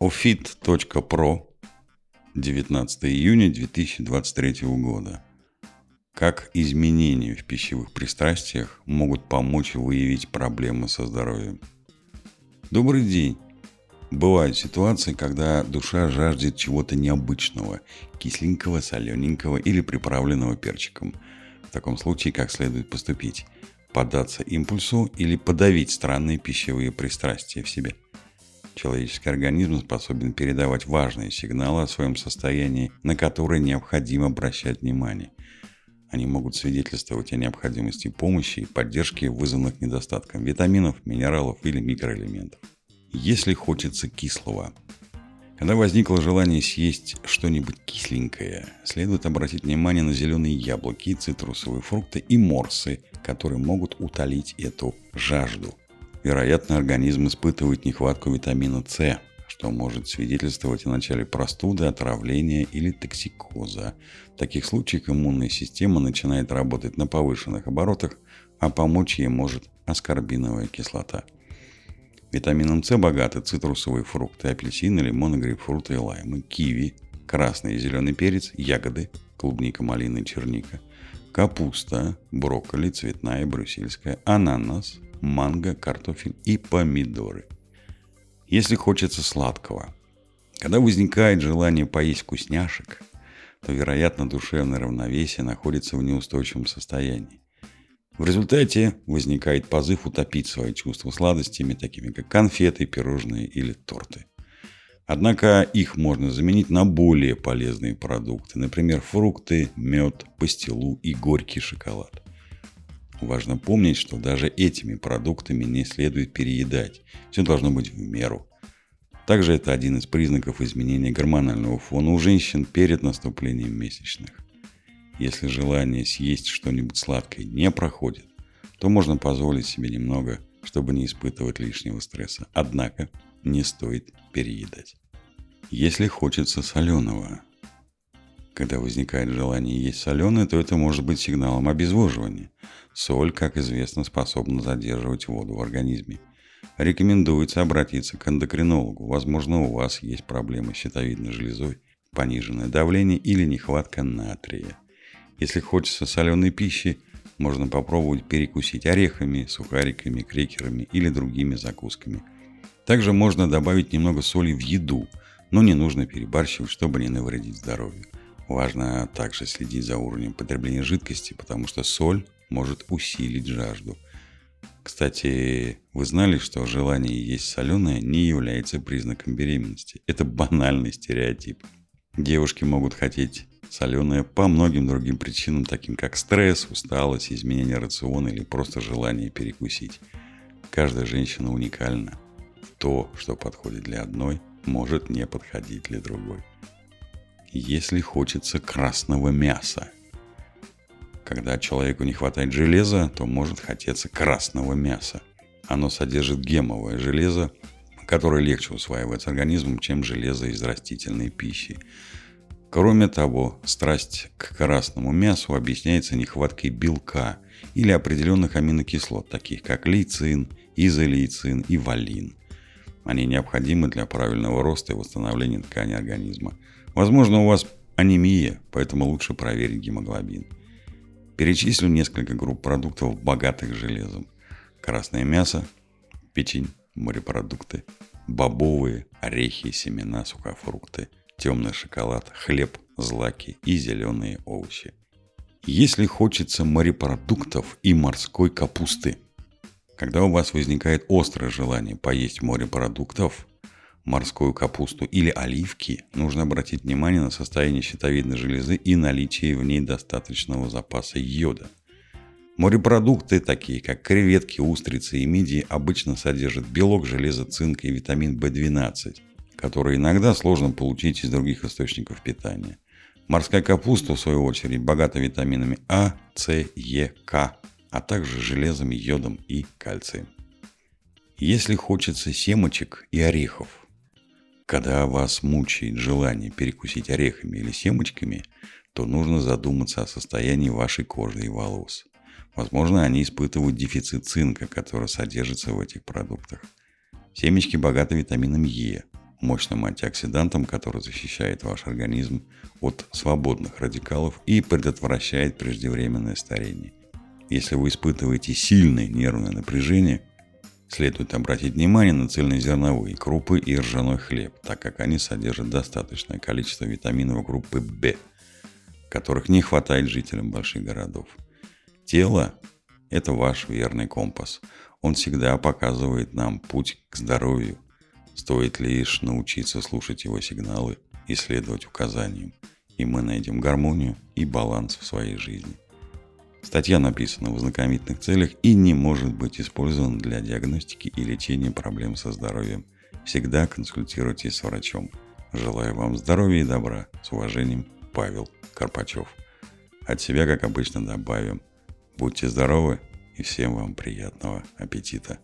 ofit.pro 19 июня 2023 года. Как изменения в пищевых пристрастиях могут помочь выявить проблемы со здоровьем? Добрый день! Бывают ситуации, когда душа жаждет чего-то необычного, кисленького, солененького или приправленного перчиком. В таком случае как следует поступить? Поддаться импульсу или подавить странные пищевые пристрастия в себе – Человеческий организм способен передавать важные сигналы о своем состоянии, на которые необходимо обращать внимание. Они могут свидетельствовать о необходимости помощи и поддержки, вызванных недостатком витаминов, минералов или микроэлементов. Если хочется кислого. Когда возникло желание съесть что-нибудь кисленькое, следует обратить внимание на зеленые яблоки, цитрусовые фрукты и морсы, которые могут утолить эту жажду. Вероятно, организм испытывает нехватку витамина С, что может свидетельствовать о начале простуды, отравления или токсикоза. В таких случаях иммунная система начинает работать на повышенных оборотах, а помочь ей может аскорбиновая кислота. Витамином С богаты цитрусовые фрукты, апельсины, лимоны, грейпфруты и лаймы, киви, красный и зеленый перец, ягоды, клубника, малина и черника, капуста, брокколи, цветная, брюссельская, ананас, манго, картофель и помидоры. Если хочется сладкого. Когда возникает желание поесть вкусняшек, то, вероятно, душевное равновесие находится в неустойчивом состоянии. В результате возникает позыв утопить свои чувства сладостями, такими как конфеты, пирожные или торты. Однако их можно заменить на более полезные продукты, например, фрукты, мед, пастилу и горький шоколад. Важно помнить, что даже этими продуктами не следует переедать. Все должно быть в меру. Также это один из признаков изменения гормонального фона у женщин перед наступлением месячных. Если желание съесть что-нибудь сладкое не проходит, то можно позволить себе немного, чтобы не испытывать лишнего стресса. Однако не стоит переедать. Если хочется соленого, когда возникает желание есть соленое, то это может быть сигналом обезвоживания. Соль, как известно, способна задерживать воду в организме. Рекомендуется обратиться к эндокринологу. Возможно, у вас есть проблемы с щитовидной железой, пониженное давление или нехватка натрия. Если хочется соленой пищи, можно попробовать перекусить орехами, сухариками, крекерами или другими закусками. Также можно добавить немного соли в еду, но не нужно перебарщивать, чтобы не навредить здоровью. Важно также следить за уровнем потребления жидкости, потому что соль может усилить жажду. Кстати, вы знали, что желание есть соленое не является признаком беременности? Это банальный стереотип. Девушки могут хотеть соленое по многим другим причинам, таким как стресс, усталость, изменение рациона или просто желание перекусить. Каждая женщина уникальна. То, что подходит для одной, может не подходить для другой если хочется красного мяса. Когда человеку не хватает железа, то может хотеться красного мяса. Оно содержит гемовое железо, которое легче усваивается организмом, чем железо из растительной пищи. Кроме того, страсть к красному мясу объясняется нехваткой белка или определенных аминокислот, таких как лейцин, изолейцин и валин. Они необходимы для правильного роста и восстановления ткани организма. Возможно, у вас анемия, поэтому лучше проверить гемоглобин. Перечислю несколько групп продуктов, богатых железом. Красное мясо, печень, морепродукты, бобовые, орехи, семена, сухофрукты, темный шоколад, хлеб, злаки и зеленые овощи. Если хочется морепродуктов и морской капусты, когда у вас возникает острое желание поесть морепродуктов, морскую капусту или оливки, нужно обратить внимание на состояние щитовидной железы и наличие в ней достаточного запаса йода. Морепродукты, такие как креветки, устрицы и мидии, обычно содержат белок, железо, цинк и витамин В12, которые иногда сложно получить из других источников питания. Морская капуста, в свою очередь, богата витаминами А, С, Е, К, а также железом, йодом и кальцием. Если хочется семечек и орехов, когда вас мучает желание перекусить орехами или семечками, то нужно задуматься о состоянии вашей кожи и волос. Возможно, они испытывают дефицит цинка, который содержится в этих продуктах. Семечки богаты витамином Е. мощным антиоксидантом, который защищает ваш организм от свободных радикалов и предотвращает преждевременное старение. Если вы испытываете сильное нервное напряжение, следует обратить внимание на цельнозерновые крупы и ржаной хлеб, так как они содержат достаточное количество витаминов группы В, которых не хватает жителям больших городов. Тело – это ваш верный компас. Он всегда показывает нам путь к здоровью – Стоит лишь научиться слушать его сигналы и следовать указаниям, и мы найдем гармонию и баланс в своей жизни. Статья написана в ознакомительных целях и не может быть использована для диагностики и лечения проблем со здоровьем. Всегда консультируйтесь с врачом. Желаю вам здоровья и добра. С уважением, Павел Карпачев. От себя, как обычно, добавим. Будьте здоровы и всем вам приятного аппетита.